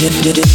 dip, dip, dip.